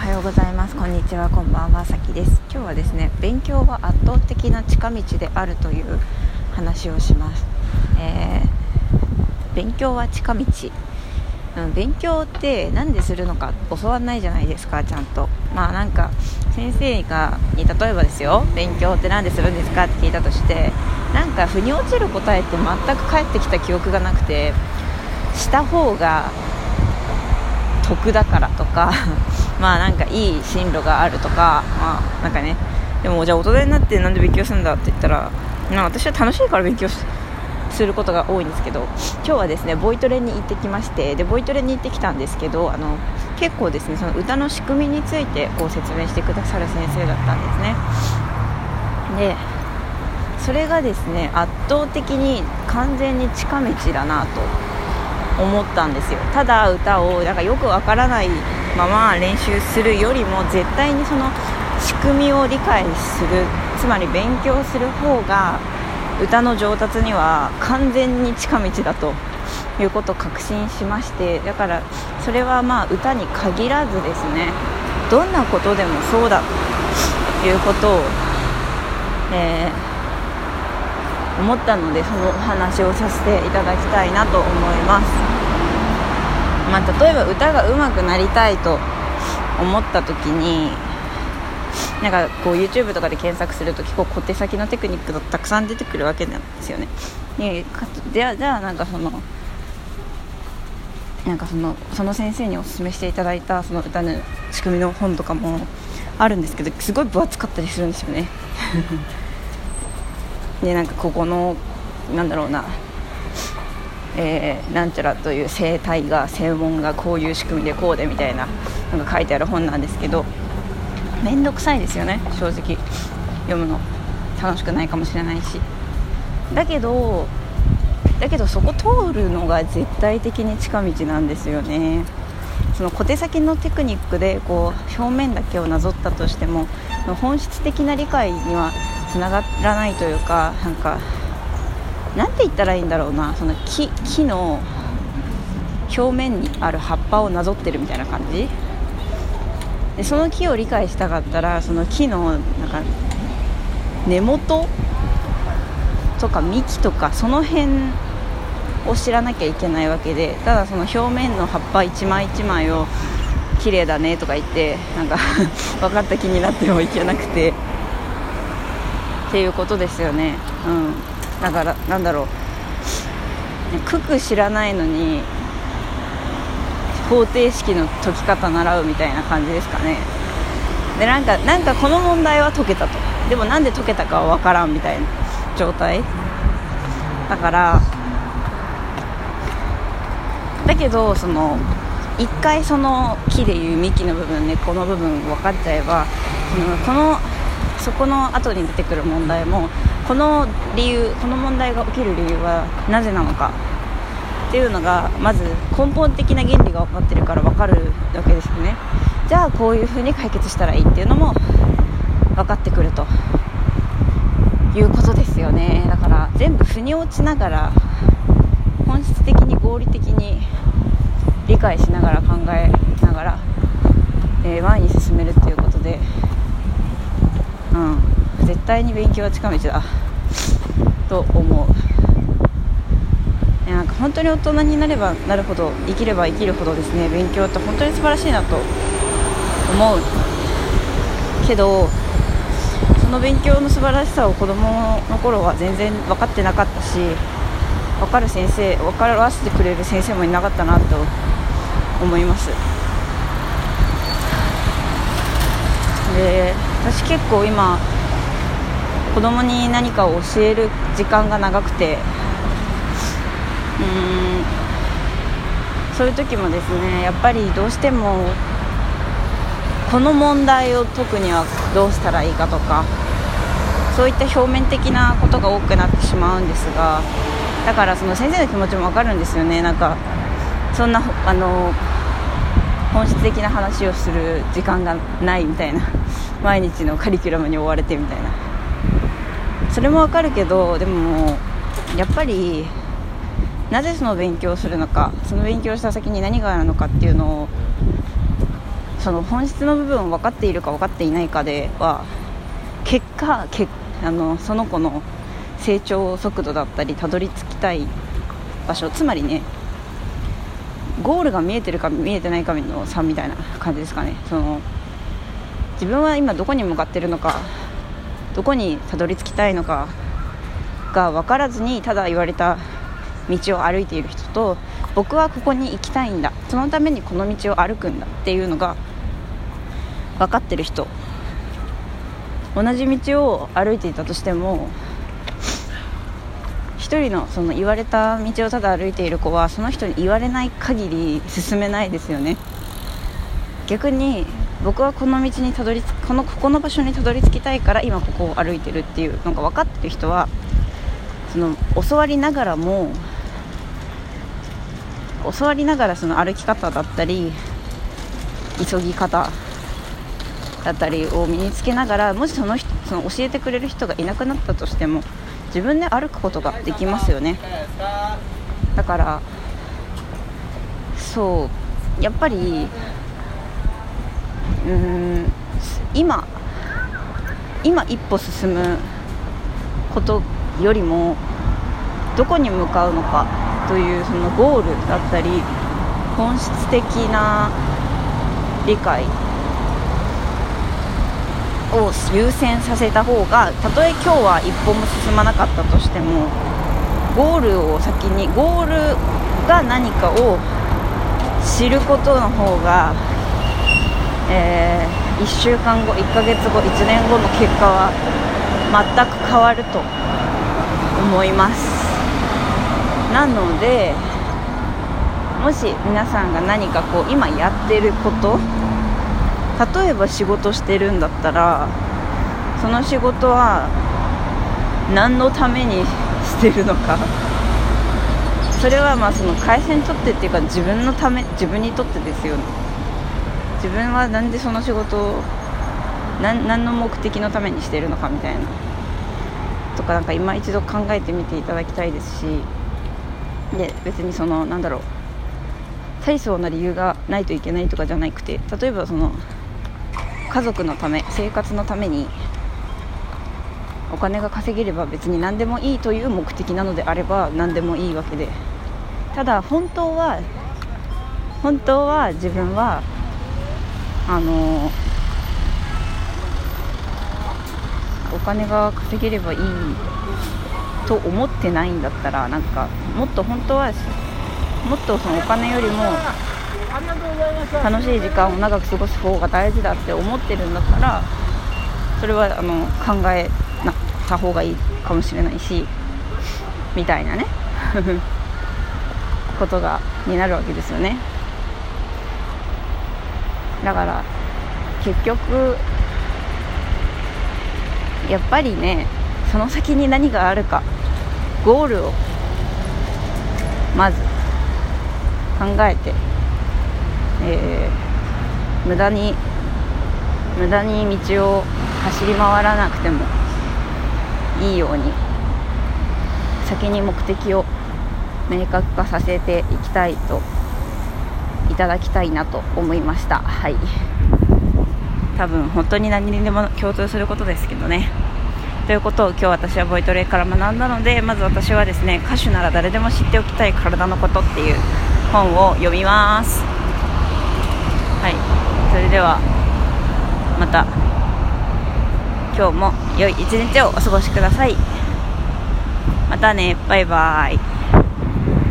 はようございます。こんにちは。こんばんは。さきです。今日はですね勉強は圧倒的な近道であるという話をします、えー、勉強は近道。うん、勉強って何でするのか教わんないじゃないですかちゃんと。まあなんか先生がに例えばですよ勉強って何でするんですかって聞いたとしてなんか腑に落ちる答えって全く返ってきた記憶がなくてした方が得だからとかまあなんかいい進路があるとかまあなんかねでもじゃあ大人になってなんで勉強するんだって言ったら、まあ、私は楽しいから勉強することが多いんですけど今日はですねボイトレに行ってきましてでボイトレに行ってきたんですけどあの結構ですねその歌の仕組みについてこう説明してくださる先生だったんですね。でそれがですね圧倒的に完全に近道だなと思ったんですよ。ただ歌をなんかよくわからないまま練習するよりも絶対にその仕組みを理解するつまり勉強する方が歌の上達には完全に近道だということを確信しましてだからそれはまあ歌に限らずですねどんなことでもそうだということを、えー、思ったのでそのお話をさせていただきたいなと思います。まあ、例えば歌が上手くなりたいと思った時になんかこう YouTube とかで検索すると結構小手先のテクニックがたくさん出てくるわけなんですよね。でじゃあじゃあなんかそのなんかそのその先生におすすめしていただいたその歌の仕組みの本とかもあるんですけどすごい分厚かったりするんですよね。でなんかここのなんだろうなえー、なんちゃらという生態が専門がこういう仕組みでこうでみたいなのが書いてある本なんですけど面倒くさいですよね正直。読むの楽しくないかもしれないし。だけどだけどそこ通るのが絶対的に近道なんですよね。その小手先のテクニックでこう表面だけをなぞったとしても本質的な理解にはつながらないというかなんか何て言ったらいいんだろうなその木木の表面にある葉っぱをなぞってるみたいな感じ？でその木を理解したかったらその木のなんか根元とか幹とかその辺を知らなきゃいけないわけでただその表面の葉っぱ一枚一枚を綺麗だねとか言ってなんか 分かった気になってもいけなくて。っていうことですよね。うん。だからなんだろう。九九知らないのに方程式の解き方習うみたいな感じですかね。でなんかなんかこの問題は解けたと。でもなんで解けたかは分からんみたいな状態。だからだけどその一回その木でいう幹の部分根っこの部分分かっちゃえばこのそこの後に出てくる問題もこの理由この問題が起きる理由はなぜなのかっていうのがまず根本的な原理が分かってるから分かるわけですよね。じゃあこういうふうに解決したらいいっていうのも分かってくると。いうことですよね。だから全部腑に落ちながら本質的に合理的に理解しながら考えながら、えー、前に進めるっていうことで。うん。絶対に勉強は近道だと思うなんか本当に大人になればなるほど生きれば生きるほどですね勉強って本当に素晴らしいなと思うけどその勉強の素晴らしさを子供の頃は全然分かってなかったし分かる先生分からせてくれる先生もいなかったなと思います。で私結構今子供に何かを教える時間が長くてうんそういう時もですねやっぱりどうしてもこの問題を解くにはどうしたらいいかとかそういった表面的なことが多くなってしまうんですがだからその先生の気持ちも分かるんですよね。なんかそんなあの本質的な話をする時間がないみたいな毎日のカリキュラムに追われてみたいな。それもわかるけどでもやっぱりなぜその勉強をするのかその勉強した先に何があるのかっていうのをその本質の部分を分かっているか分かっていないかでは結果けあのその子の成長速度だったりたどり着きたい場所つまりねゴールが見えてるか見えてないかの差みたいな感じですかね。その自分は今どこに向かってるのかどこにたどり着きたいのかが分からずにただ言われた道を歩いている人と僕はここに行きたいんだ。そのためにこの道を歩くんだっていうのが分かってる人。同じ道を歩いていたとしても1人のその言われた道をただ歩いている子はその人に言われない限り進めないですよね。逆に僕はこの道にたどり着このここの場所にたどり着きたいから今ここを歩いてるっていうのが分かってる人はその教わりながらも教わりながらその歩き方だったり急ぎ方だったりを身につけながらもしその人その教えてくれる人がいなくなったとしても自分で歩くことができますよね。だからそうやっぱりうん。今今一歩進むことよりもどこに向かうのかというそのゴールだったり本質的な理解を優先させた方がたとえ今日は一歩も進まなかったとしてもゴールを先にゴールが何かを知ることの方が、えー、1週間後1ヶ月後1年後の結果は全く変わると思います。なのでもし皆さんが何かこう今やってること例えば仕事してるんだったらその仕事は何のためにしてるのか。それはまあその会社にとってっていうか自分のため自分にとってですよね。自分はなんでその仕事を何何の目的のためにしてるのかみたいなとかなんか今一度考えてみていただきたいですしで別にそのなんだろう大層な理由がないといけないとかじゃなくて例えばその家族のため生活のためにお金が稼げれば別に何でもいいという目的なのであれば何でもいいわけで。ただ本当は本当は自分はあのお金が稼げればいいと思ってないんだったらなんかもっと本当はもっとそのお金よりも楽しい時間を長く過ごす方が大事だって思ってるんだったらそれはあの考えなた方がいいかもしれないしみたいなねことがになるわけですよね。だから結局やっぱりねその先に何があるかゴールをまず考えてえー、無駄に無駄に道を走り回らなくてもいいように先に目的を明確化させていきたいといただきたいなと思いました。はい。多分本当に何にでも共通することですけどね。ということを今日私はボイトレから学んだのでまず私はですね歌手なら誰でも知っておきたい体のことっていう本を読みます。はい。それではまた今日も良い一日をお過ごしください。またね。バイバイ。